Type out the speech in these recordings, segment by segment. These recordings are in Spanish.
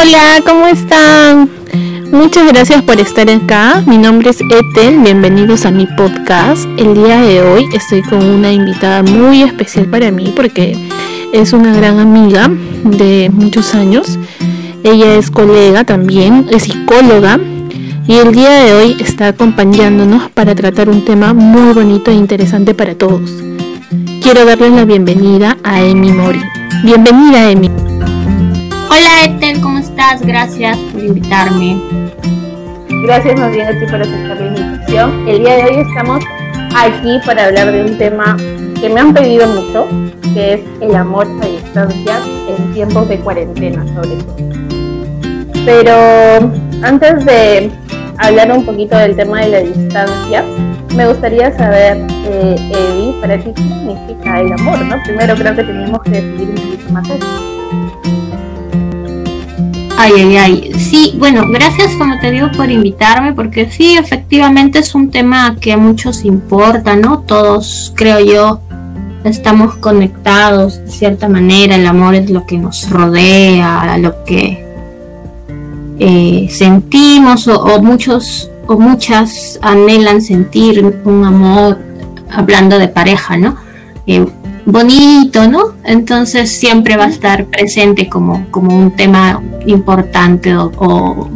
Hola, ¿cómo están? Muchas gracias por estar acá. Mi nombre es Ethel. Bienvenidos a mi podcast. El día de hoy estoy con una invitada muy especial para mí porque es una gran amiga de muchos años. Ella es colega también, es psicóloga y el día de hoy está acompañándonos para tratar un tema muy bonito e interesante para todos. Quiero darles la bienvenida a Emi Mori. Bienvenida, Emi. Hola Ethel, ¿cómo estás? Gracias por invitarme. Gracias más bien a ti por aceptar la invitación. El día de hoy estamos aquí para hablar de un tema que me han pedido mucho, que es el amor a distancia en tiempos de cuarentena sobre todo. Pero antes de hablar un poquito del tema de la distancia, me gustaría saber, eh, Evi, para ti qué significa el amor, ¿no? Primero creo que tenemos que definir un poquito más eso. Ay, ay, ay. Sí, bueno, gracias como te digo por invitarme, porque sí, efectivamente es un tema que a muchos importa, ¿no? Todos, creo yo, estamos conectados de cierta manera, el amor es lo que nos rodea, lo que eh, sentimos o, muchos o muchas anhelan sentir un amor, hablando de pareja, ¿no? Eh, bonito, ¿no? Entonces siempre va a estar presente como, como un tema importante o,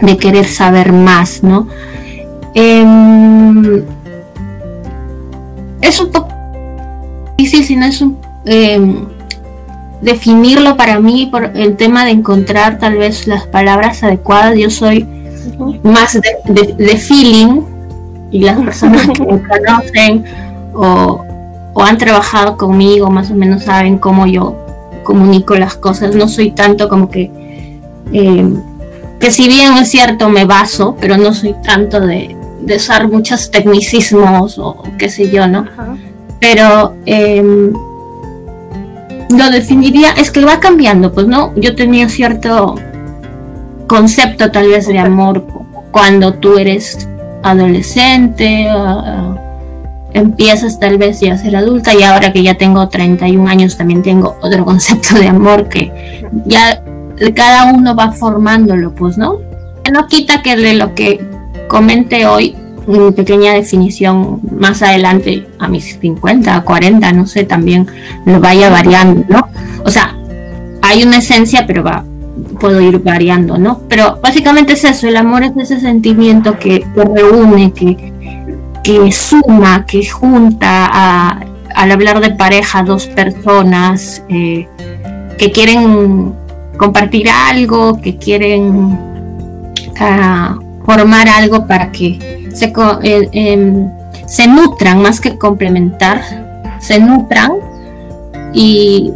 de querer saber más, ¿no? Em, es un poco difícil, si no es un, em, definirlo para mí por el tema de encontrar tal vez las palabras adecuadas. Yo soy más de, de feeling y las personas que me conocen o, o han trabajado conmigo, más o menos saben cómo yo comunico las cosas. No soy tanto como que, eh, que si bien es cierto me baso, pero no soy tanto de, usar muchos tecnicismos o, qué sé yo, ¿no? Pero em, lo definiría, es que va cambiando, pues, ¿no? Yo tenía cierto concepto tal vez de amor cuando tú eres adolescente empiezas tal vez ya a ser adulta y ahora que ya tengo 31 años también tengo otro concepto de amor que ya cada uno va formándolo, pues, ¿no? No quita que de lo que comente hoy, mi pequeña definición más adelante, a mis 50, 40, no sé, también lo vaya variando, ¿no? O sea, hay una esencia, pero va, puedo ir variando, ¿no? Pero básicamente es eso, el amor es ese sentimiento que, que reúne, que, que suma, que junta a, al hablar de pareja dos personas eh, que quieren compartir algo, que quieren ah, formar algo para que se, eh, em, se nutran más que complementar, se nutran y,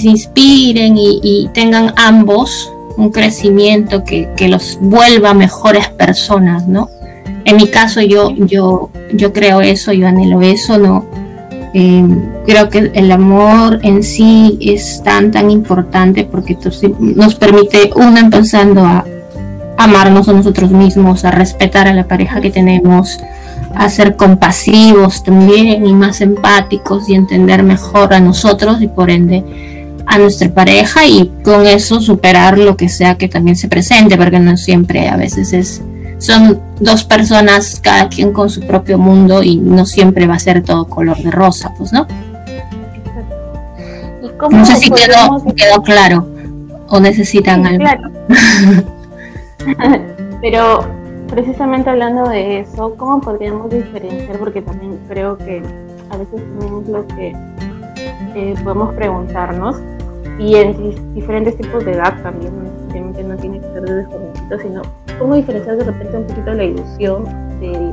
se inspiren y, tengan ambos un crecimiento que, que los vuelva mejores personas, ¿no? En mi caso yo, yo, yo creo eso, yo anhelo eso, no. Eh, creo que el amor en sí es tan, tan importante porque nos permite, uno, empezando a amarnos a nosotros mismos, a respetar a la pareja que tenemos, a ser compasivos también y más empáticos y entender mejor a nosotros y por ende a nuestra pareja y con eso superar lo que sea que también se presente, porque no siempre a veces es son dos personas, cada quien con su propio mundo y no siempre va a ser todo color de rosa, pues, ¿no? no sé si quedó, claro o necesitan algo. Claro. Pero precisamente hablando de eso, ¿cómo podríamos diferenciar? Porque también creo que a veces tenemos lo que eh, podemos preguntarnos y en diferentes tipos de edad también, obviamente tiene que ser desde jovencito, sino cómo diferenciar de repente un poquito la ilusión del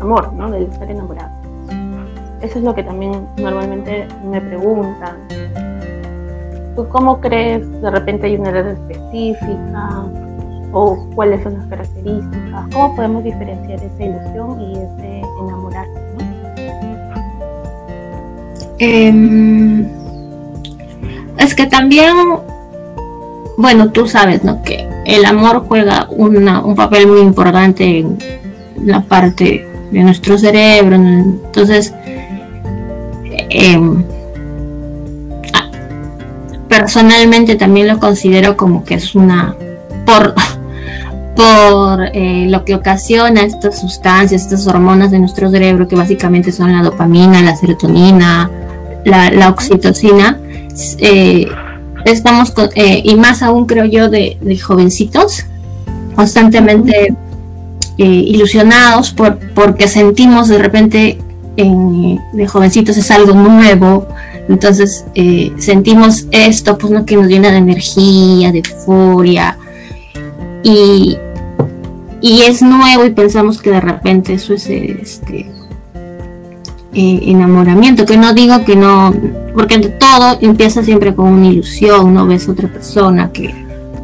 amor, ¿no? Del estar enamorado. Eso es lo que también normalmente me preguntan. ¿Tú cómo crees? De repente hay una edad específica o cuáles son las características. ¿Cómo podemos diferenciar esa ilusión y ese enamorarse? Em, es que también, bueno, tú sabes, ¿no? Que el amor juega un papel muy importante en la parte de nuestro cerebro. Entonces, em, personalmente también lo considero como que es una por por eh, lo que ocasiona estas sustancias, estas hormonas de nuestro cerebro, que básicamente son la dopamina, la serotonina, la, oxitocina, eh, estamos, eh, y más aún creo yo, de, jovencitos, constantemente ilusionados por, porque sentimos de repente de jovencitos es algo nuevo, entonces sentimos esto, pues no que nos llena de energía, de euforia, y, y es nuevo y pensamos que de repente eso es este eh, enamoramiento, que no digo que no, porque todo empieza siempre con una ilusión, no ves otra persona que,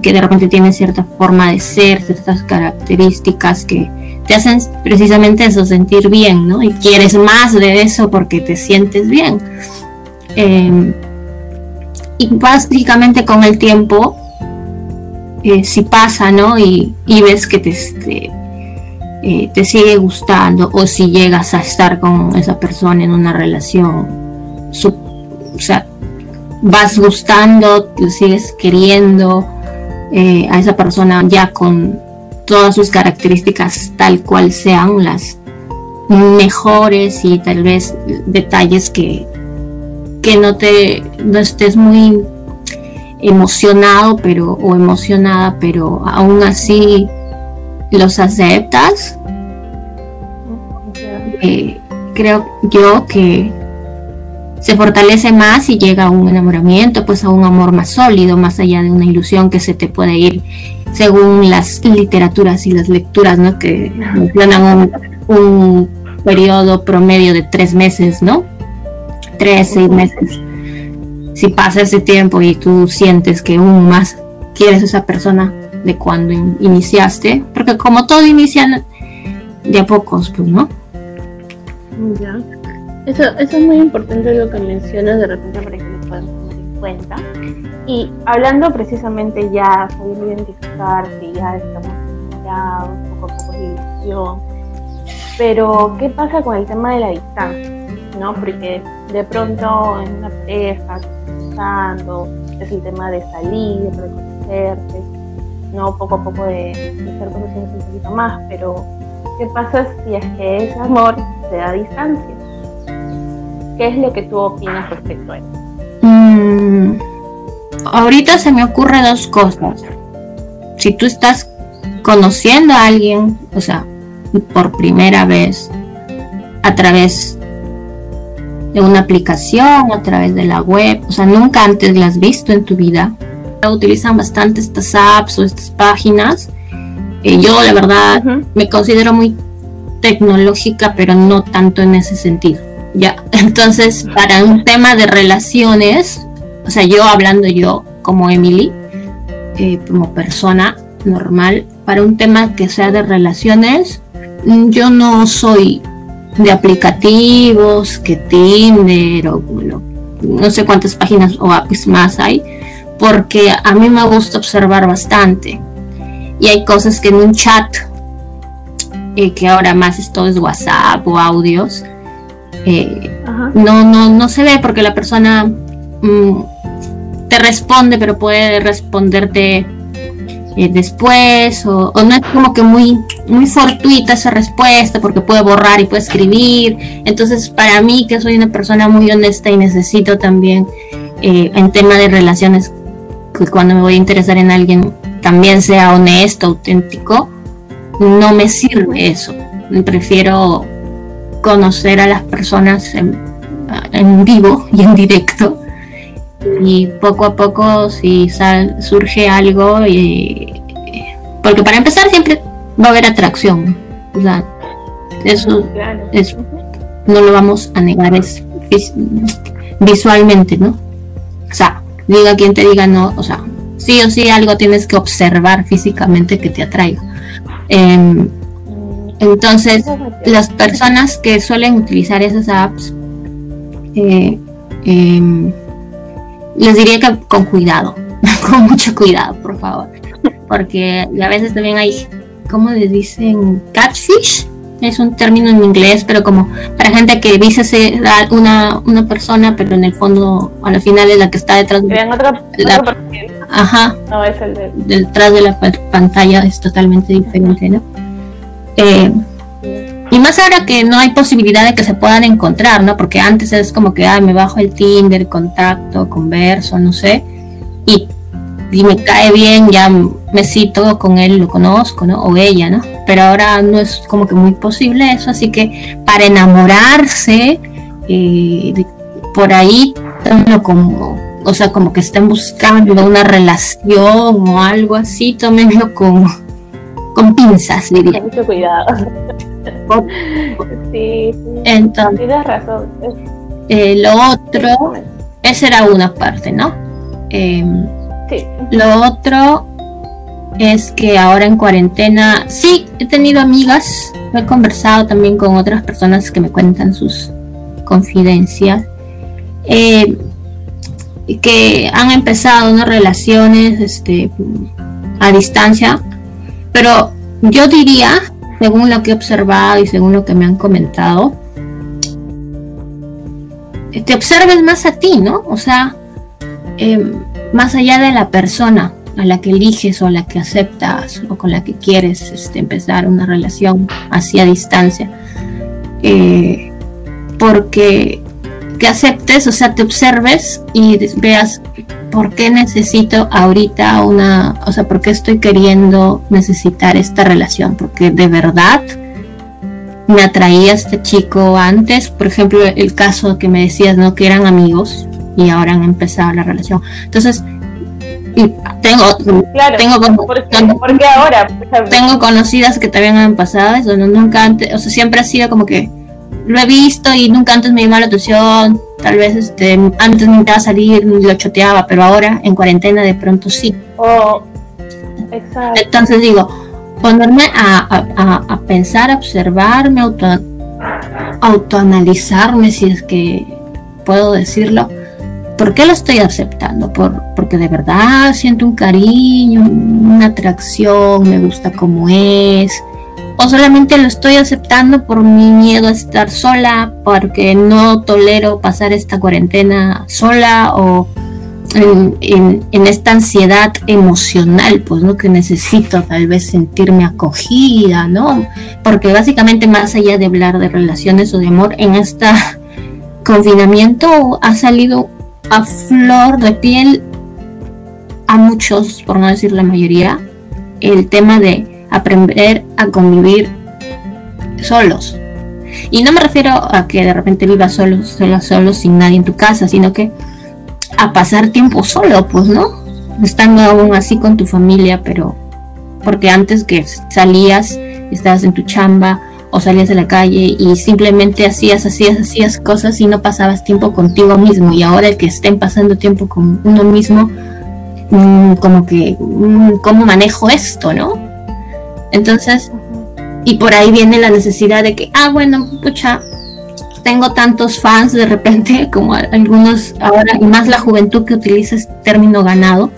que de repente tiene cierta forma de ser, ciertas características que te hacen precisamente eso, sentir bien, ¿no? Y quieres más de eso porque te sientes bien. Em, y básicamente con el tiempo eh, si pasa, ¿no? Y, ves que te, te sigue gustando o si llegas a estar con esa persona en una relación, o sea, vas gustando, te sigues queriendo eh, a esa persona ya con todas sus características tal cual sean las mejores y tal vez detalles que, que no te no estés muy emocionado pero o emocionada pero aún así los aceptas eh, creo yo que se fortalece más y llega a un enamoramiento pues a un amor más sólido más allá de una ilusión que se te puede ir según las literaturas y las lecturas no que mencionan un, un periodo promedio de tres meses no tres seis meses. Si pasa ese tiempo y tú sientes que aún más quieres a esa persona de cuando iniciaste, porque como todo inicia de a pocos, pues, ¿no? Ya. Eso, es muy importante lo que mencionas de repente para que lo podamos tener en cuenta. Y hablando precisamente ya, sabiendo identificar que ya estamos enamorados, poco a poco de ilusión, pero ¿qué pasa con el tema de la distancia? ¿no? Porque de pronto en una pareja es el tema de salir, de conocerse, ¿no? Poco a poco de, estar conociendo un poquito más, pero ¿qué pasa si es que ese amor se da a distancia? ¿Qué es lo que tú opinas respecto a eso? Mm, ahorita se me ocurren dos cosas. Si tú estás conociendo a alguien, o sea, por primera vez, a través de una aplicación, a través de la web, o sea, nunca antes las has visto en tu vida. Utilizan bastante estas apps o estas páginas. Eh, yo, la verdad, me considero muy tecnológica, pero no tanto en ese sentido. Ya, entonces, para un tema de relaciones, o sea, yo hablando yo como Emily, eh, como persona normal, para un tema que sea de relaciones, yo no soy de aplicativos, que Tinder o no sé cuántas páginas o apps más hay, porque a mí me gusta observar bastante. Y hay cosas que en un chat, eh, que ahora más esto es WhatsApp o audios, eh, no, no, no se ve porque la persona mm, te responde, pero puede responderte eh, después o, no es como que muy muy fortuita esa respuesta porque puede borrar y puede escribir entonces para mí que soy una persona muy honesta y necesito también en tema de relaciones que cuando me voy a interesar en alguien también sea honesto auténtico no me sirve eso. Prefiero conocer a las personas en, vivo y en directo y poco a poco si surge algo y, porque para empezar siempre va a haber atracción o sea eso, no lo vamos a negar es visualmente no o sea diga quien te diga no o sea sí o sí algo tienes que observar físicamente que te atraiga em, entonces las personas que suelen utilizar esas apps eh, em, les diría que con cuidado, con mucho cuidado, por favor. Porque a veces también hay, ¿cómo le dicen? Catfish. Es un término en inglés, pero como para gente que dice ser una, una persona, pero en el fondo, a la final es la que está detrás de la, Ajá. No, es el de... Detrás de la pantalla es totalmente diferente, ¿no? Eh, y más ahora que no hay posibilidad de que se puedan encontrar, ¿no? Porque antes es como que, ah, me bajo el Tinder, contacto, converso, no sé. Y, y me cae bien, ya me cito con él, lo conozco, ¿no? O ella, ¿no? Pero ahora no es como que muy posible eso, así que para enamorarse, eh, por ahí, como, o sea, como que estén buscando una relación o algo así, tómenlo con, con pinzas, diría. Mucho cuidado. sí, Entonces, tienes razón. Eh, lo otro, esa era una parte, ¿no? Em, sí. Lo otro es que ahora en cuarentena, sí, he tenido amigas, he conversado también con otras personas que me cuentan sus confidencias, eh, que han empezado unas relaciones este, a distancia, pero yo diría según lo que he observado y según lo que me han comentado, te observes más a ti, ¿no? O sea, em, más allá de la persona a la que eliges o a la que aceptas o con la que quieres este, empezar una relación así a distancia. Eh, porque que aceptes, o sea, te observes y veas por qué necesito ahorita una, o sea, por qué estoy queriendo necesitar esta relación, porque de verdad me atraía este chico antes, por ejemplo, el caso que me decías, ¿no? Que eran amigos y ahora han empezado la relación. Entonces, tengo, tengo, porque ahora? Tengo conocidas que también han pasado eso, ¿no? nunca antes, o sea, siempre ha sido como que lo he visto y nunca antes me llamó la atención, tal vez este, antes me a salir, lo choteaba, pero ahora en cuarentena de pronto sí. Oh, exacto. Entonces digo, ponerme a, a, pensar, a observarme, auto, autoanalizarme, si es que puedo decirlo. ¿Por qué lo estoy aceptando? Por, porque de verdad siento un cariño, una atracción, me gusta como es, o solamente lo estoy aceptando por mi miedo a estar sola, porque no tolero pasar esta cuarentena sola o en, esta ansiedad emocional, pues, ¿no? Que necesito tal vez sentirme acogida, ¿no? Porque básicamente más allá de hablar de relaciones o de amor, en este confinamiento ha salido a flor de piel a muchos, por no decir la mayoría, el tema de aprender a convivir solos. Y no me refiero a que de repente vivas solo, solo, solo, sin nadie en tu casa, sino que a pasar tiempo solo, pues, ¿no? Estando aún así con tu familia, pero porque antes que salías, estabas en tu chamba o salías a la calle y simplemente hacías, hacías, hacías cosas y no pasabas tiempo contigo mismo. Y ahora el que estén pasando tiempo con uno mismo, mm, como que, mm, ¿cómo manejo esto, no? Entonces, y por ahí viene la necesidad de que, ah, bueno, pucha, tengo tantos fans de repente, como algunos ahora, y más la juventud que utiliza este término ganado.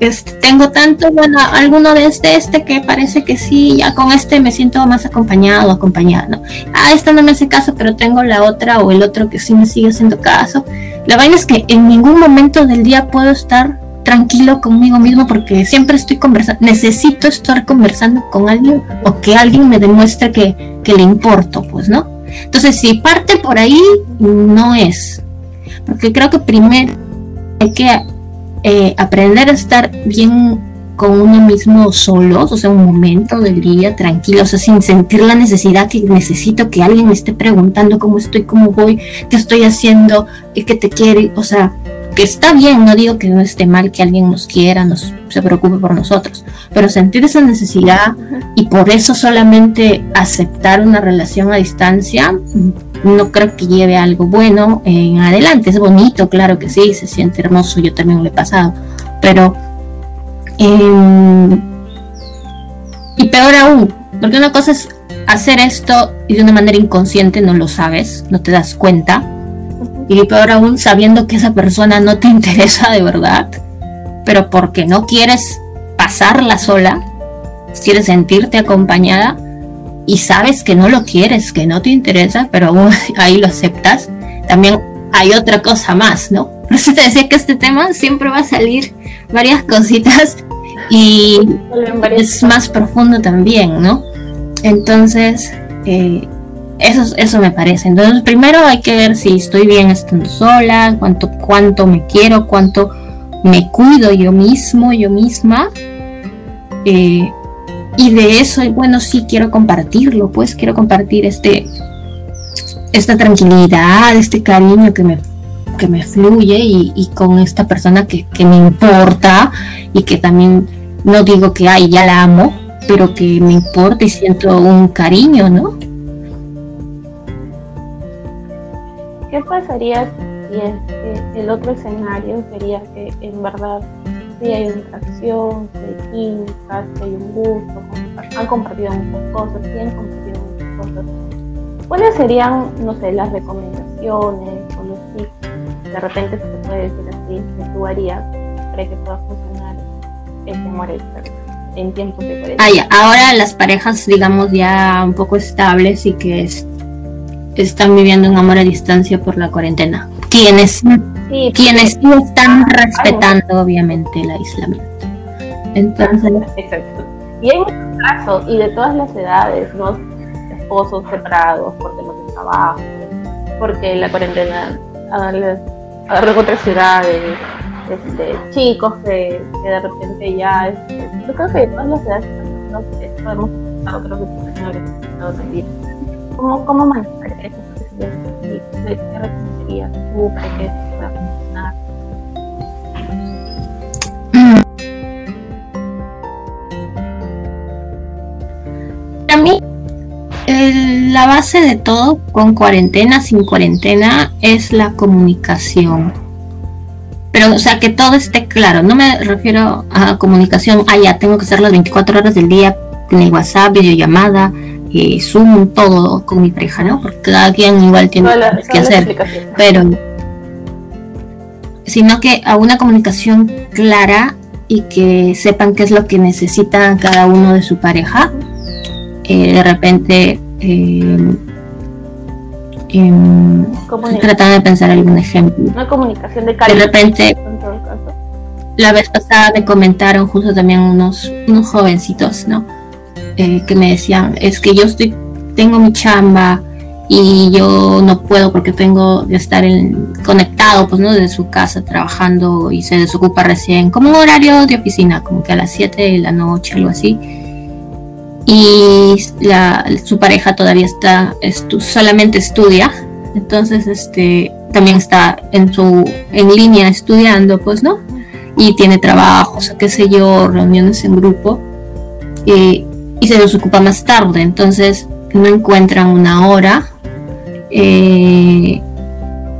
Este, tengo tanto, bueno, alguno de este, este que parece que sí, ya con este me siento más acompañado, acompañada, ¿no? Ah, esta no me hace caso, pero tengo la otra o el otro que sí me sigue haciendo caso. La vaina es que en ningún momento del día puedo estar tranquilo conmigo mismo porque siempre estoy conversando, necesito estar conversando con alguien o que alguien me demuestre que, le importo, pues, ¿no? Entonces, si parte por ahí, no es. Porque creo que primero hay que eh, aprender a estar bien con uno mismo solos, o sea, un momento del día tranquilo, o sea, sin sentir la necesidad que necesito que alguien me esté preguntando cómo estoy, cómo voy, qué estoy haciendo, y que te quiere, o sea, que está bien, no digo que no esté mal que alguien nos quiera, nos se preocupe por nosotros, pero sentir esa necesidad y por eso solamente aceptar una relación a distancia, no creo que lleve algo bueno en adelante. Es bonito, claro que sí, se siente hermoso, yo también lo he pasado, pero em, y peor aún, porque una cosa es hacer esto y de una manera inconsciente no lo sabes, no te das cuenta y peor aún sabiendo que esa persona no te interesa de verdad, pero porque no quieres pasarla sola, quieres sentirte acompañada, y sabes que no lo quieres, que no te interesa, pero ahí lo aceptas, también hay otra cosa más, ¿no? Por eso te decía que este tema siempre va a salir varias cositas y es más profundo también, ¿no? Entonces, eh, eso, eso me parece. Entonces, primero hay que ver si estoy bien estando sola, cuánto, cuánto me quiero, cuánto me cuido yo mismo, yo misma. Eh, y de eso, bueno, sí quiero compartirlo, pues quiero compartir este, esta tranquilidad, este cariño que me, que me fluye y, con esta persona que, que, me importa y que también no digo que, ay, ya la amo, pero que me importa y siento un cariño, ¿no? ¿Qué pasaría si es que el otro escenario sería que en verdad sí hay una atracción, si hay química, si hay un gusto, han compartido muchas cosas, sí han compartido muchas cosas? ¿Cuáles serían, no sé, las recomendaciones o los tips, de repente se puede decir así, que tú harías para que pueda funcionar este amor en tiempos de cuarentena? Ah, ahora las parejas, digamos, ya un poco estables y que es están viviendo un amor a distancia por la cuarentena. Quienes, sí, quienes sí están respetando obviamente el aislamiento. Entonces, exacto. Y hay muchos casos, y de todas las edades, ¿no? Esposos separados por temas de trabajo, porque la cuarentena agarró otras ciudades, este, chicos que, que, de repente ya, este, yo creo que de todas las edades no, podemos creo que ¿Cómo, cómo manejar pueda funcionar? Para mí, la base de todo, con cuarentena, sin cuarentena, es la comunicación. Pero, o sea, que todo esté claro. No me refiero a comunicación, ah, ya tengo que hacer las 24 horas del día en el WhatsApp, videollamada, eh, Zoom, todo con mi pareja, ¿no? Porque cada quien igual tiene que hacer. Pero, sino que a una comunicación clara y que sepan qué es lo que necesita cada uno de su pareja. Eh, de repente, eh, em, tratando de pensar algún ejemplo. Una comunicación de calidad. De repente, la vez pasada me comentaron justo también unos, unos jovencitos, ¿no? Eh, que me decían, es que yo estoy, tengo mi chamba y yo no puedo porque tengo que estar conectado, pues, ¿no? Desde su casa trabajando y se desocupa recién, como un horario de oficina, como que a las 7 de la noche, algo así. Y la, su pareja todavía está, solamente estudia, entonces, este, también está en su, en línea estudiando, pues, ¿no? Y tiene trabajos, qué sé yo, reuniones en grupo. Y y se los ocupa más tarde, entonces no encuentran una hora eh,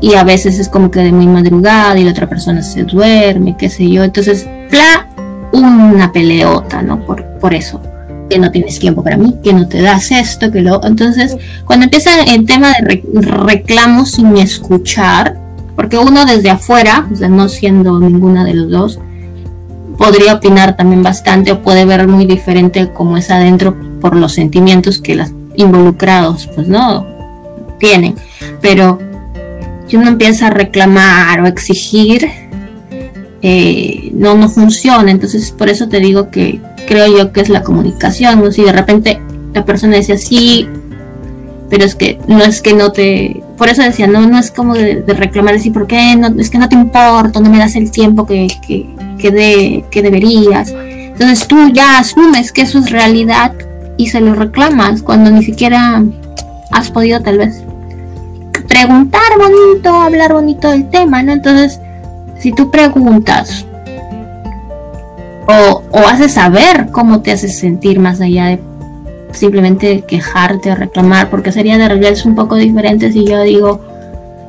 y a veces es como que de muy madrugada y la otra persona se duerme, qué sé yo, entonces, bla, una peleota, ¿no? Por, por eso, que no tienes tiempo para mí, que no te das esto, que lo... Entonces, cuando empieza el tema de reclamos sin escuchar, porque uno desde afuera, no siendo ninguna de los dos, podría opinar también bastante o puede ver muy diferente como es adentro por los sentimientos que los involucrados pues no tienen. Pero si uno empieza a reclamar o exigir eh, no no funciona. Entonces por eso te digo que creo yo que es la comunicación ¿no? si de repente la persona dice sí pero es que no es que no te por eso decía no no es como de, reclamar decir por qué no es que no te importa no me das el tiempo que, que que, de, que deberías. Entonces tú ya asumes que eso es realidad y se lo reclamas cuando ni siquiera has podido tal vez preguntar bonito, hablar bonito del tema, ¿no? Entonces, si tú preguntas o, o haces saber cómo te haces sentir más allá de simplemente quejarte o reclamar, porque sería de realidad un poco diferente si yo digo,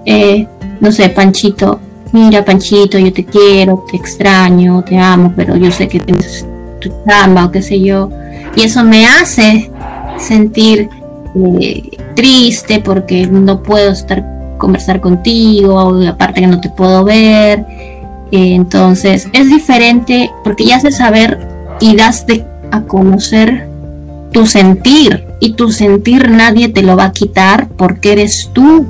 eh, no sé, Panchito, mira Panchito, yo te quiero, te extraño, te amo, pero yo sé que tienes tu chamba o qué sé yo. Y eso me hace sentir eh, triste porque no puedo estar conversar contigo, aparte que no te puedo ver. Eh, entonces es diferente porque ya haces saber y das de, a conocer tu sentir y tu sentir nadie te lo va a quitar porque eres tú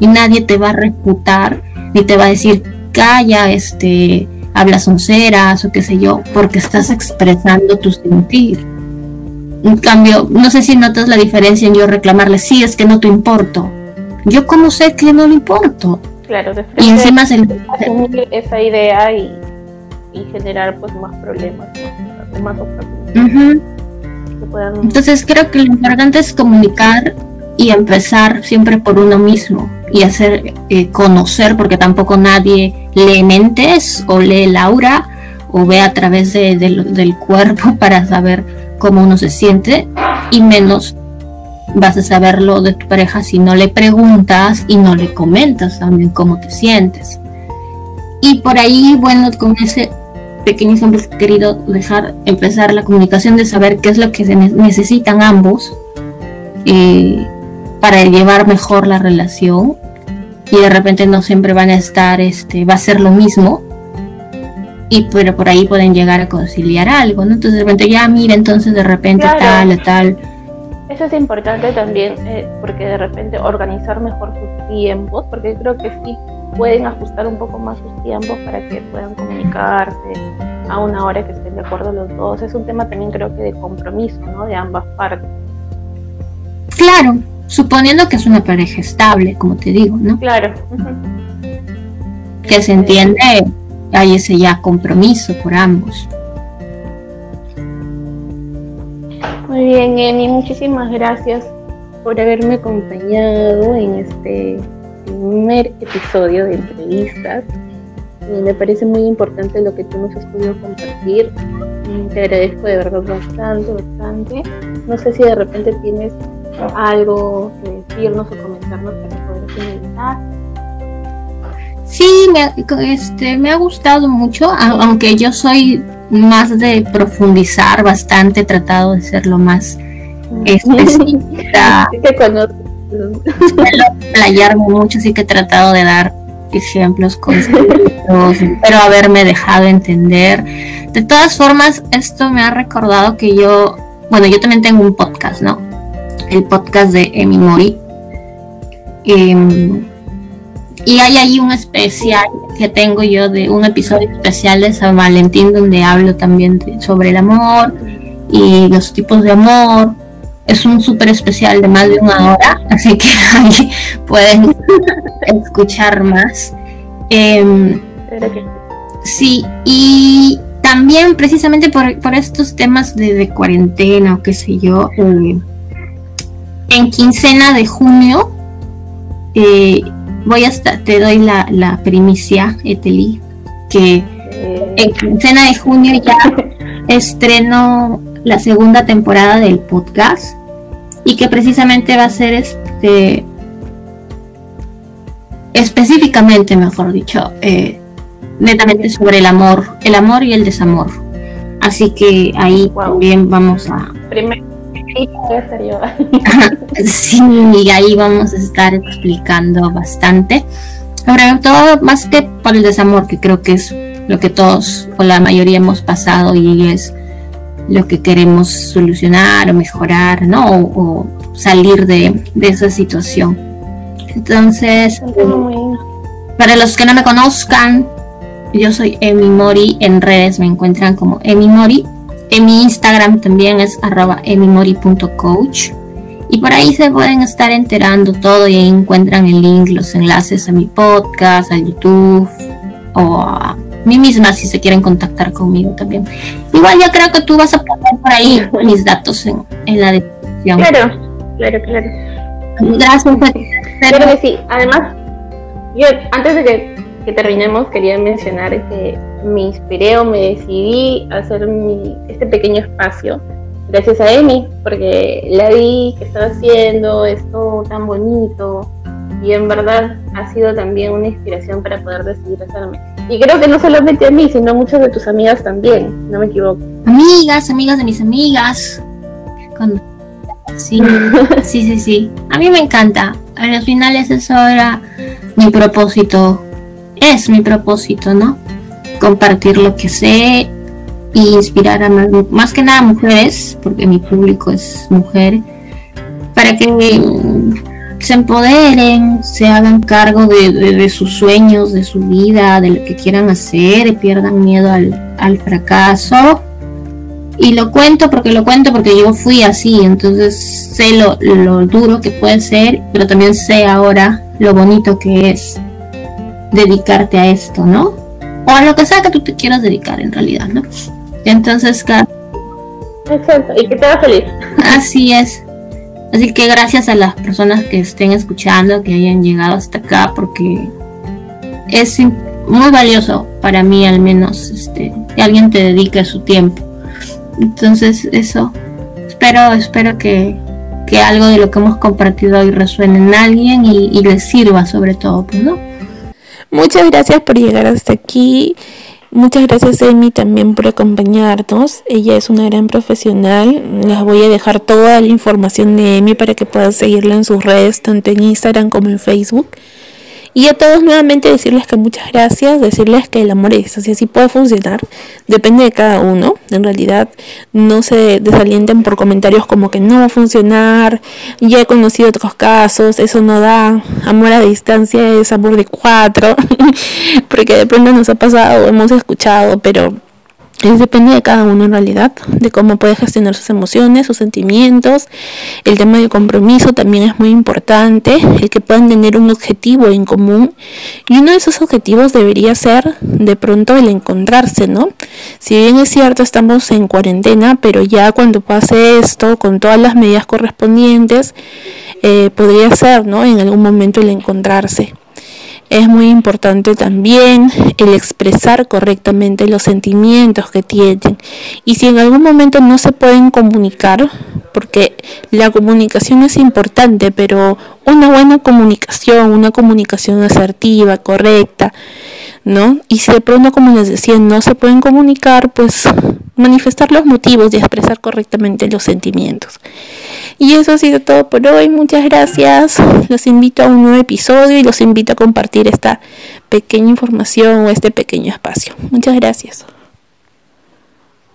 y nadie te va a refutar ni te va a decir calla, este, hablas onceras o qué sé yo, porque estás expresando tu sentir. En cambio, no sé si notas la diferencia en yo reclamarle, sí, es que no te importo. Yo cómo sé que no le importo. Claro, de y encima se asumir esa idea y, y, generar pues más problemas, más, obstáculos. Entonces creo que lo importante es comunicar y empezar siempre por uno mismo y hacer eh, conocer, porque tampoco nadie lee mentes o lee Laura o ve a través de, del cuerpo para saber cómo uno se siente y menos vas a saberlo de tu pareja si no le preguntas y no le comentas también cómo te sientes. Y por ahí, bueno, con ese pequeño ejemplo he querido dejar empezar la comunicación de saber qué es lo que se necesitan ambos eh, para llevar mejor la relación y de repente no siempre van a estar, este, va a ser lo mismo y pero por ahí pueden llegar a conciliar algo, ¿no? Entonces de repente ya mira, entonces de repente tal, tal. Eso es importante también eh, porque de repente organizar mejor sus tiempos, porque creo que sí pueden ajustar un poco más sus tiempos para que puedan comunicarse a una hora que estén de acuerdo los dos. Es un tema también creo que de compromiso, ¿no? De ambas partes. Claro, suponiendo que es una pareja estable, como te digo, ¿no? Claro. Que se entiende, hay ese ya compromiso por ambos. Muy bien, Emi, muchísimas gracias por haberme acompañado en este primer episodio de entrevistas. Eh, me parece muy importante lo que tú nos has podido compartir. Te agradezco de verdad bastante, bastante. No sé si de repente tienes algo que decirnos o comentarnos para poder finalizar. Sí, me, este, me ha gustado mucho, aunque yo soy más de profundizar bastante, tratado de ser lo más específica. que conozco. Playarme mucho, así que he tratado de dar ejemplos, conceptos, pero haberme dejado entender. De todas formas, esto me ha recordado que yo, bueno, yo también tengo un podcast, ¿no? El podcast de Emi Mori. Em, y hay ahí un especial que tengo yo de un episodio especial de San Valentín donde hablo también sobre el amor y los tipos de amor. Es un súper especial de más de una hora, así que ahí pueden escuchar más. Em, sí, y también precisamente por, por estos temas de, cuarentena o qué sé yo, eh, en quincena de junio eh, voy hasta, te doy la, la primicia, Eteli, que en quincena de junio ya estreno la segunda temporada del podcast y que precisamente va a ser este específicamente, mejor dicho, eh, netamente sobre el amor, el amor y el desamor. Así que ahí también vamos a... Primero, sí, y ahí vamos a estar explicando bastante. Sobre todo, más que por el desamor, que creo que es lo que todos o la mayoría hemos pasado y es lo que queremos solucionar o mejorar, ¿no? O, salir de, de esa situación. Entonces, para los que no me conozcan, yo soy Emi Mori, en redes me encuentran como Emi Mori. En mi Instagram también es arroba emimori.coach. Y por ahí se pueden estar enterando todo y ahí encuentran el link, los enlaces a mi podcast, a YouTube o a mí misma si se quieren contactar conmigo también. Igual yo creo que tú vas a poner por ahí mis datos en, en la descripción. Claro, claro, claro. Gracias. Pero que sí, además, yo antes de que, que, terminemos quería mencionar que me inspiré o me decidí a hacer mi, este pequeño espacio gracias a Emi, porque la vi que estaba haciendo esto tan bonito y en verdad ha sido también una inspiración para poder decidir hacerme. Y creo que no solamente a mí, sino a muchas de tus amigas también, no me equivoco. Amigas, amigas de mis amigas. Sí, sí, sí, sí. A mí me encanta. A los finales eso era mi propósito. Es mi propósito, ¿no? Compartir lo que sé y inspirar a más, más que nada mujeres, porque mi público es mujer, para que se empoderen, se hagan cargo de, sus sueños, de su vida, de lo que quieran hacer, pierdan miedo al, fracaso. Y lo cuento porque lo cuento porque yo fui así, entonces sé lo, lo duro que puede ser, pero también sé ahora lo bonito que es dedicarte a esto, ¿no? O a lo que sea que tú te quieras dedicar en realidad, ¿no? Entonces, Exacto, y que te haga feliz. Así es. Así que gracias a las personas que estén escuchando, que hayan llegado hasta acá, porque es muy valioso para mí al menos este, que alguien te dedique su tiempo. Entonces eso, espero, espero que, algo de lo que hemos compartido hoy resuene en alguien y, y les sirva sobre todo, pues, ¿no? Muchas gracias por llegar hasta aquí. Muchas gracias Amy también por acompañarnos. Ella es una gran profesional. Les voy a dejar toda la información de Amy para que puedan seguirla en sus redes, tanto en Instagram como en Facebook. Y a todos nuevamente decirles que muchas gracias, decirles que el amor es así, así puede funcionar, depende de cada uno. En realidad no se desalienten por comentarios como que no va a funcionar, ya he conocido otros casos, eso no da, amor a distancia es amor de cuatro, porque de pronto nos ha pasado, hemos escuchado, pero es depende de cada uno en realidad, de cómo puede gestionar sus emociones, sus sentimientos. El tema del compromiso también es muy importante, el que puedan tener un objetivo en común. Y uno de esos objetivos debería ser de pronto el encontrarse, ¿no? Si bien es cierto, estamos en cuarentena, pero ya cuando pase esto, con todas las medidas correspondientes, eh, podría ser, ¿no? En algún momento el encontrarse. Es muy importante también el expresar correctamente los sentimientos que tienen. Y si en algún momento no se pueden comunicar, porque la comunicación es importante, pero una buena comunicación, una comunicación asertiva, correcta, ¿no? Y si de pronto, como les decía, no se pueden comunicar, pues manifestar los motivos y expresar correctamente los sentimientos. Y eso ha sido todo por hoy. Muchas gracias. Los invito a un nuevo episodio y los invito a compartir esta pequeña información o este pequeño espacio. Muchas gracias.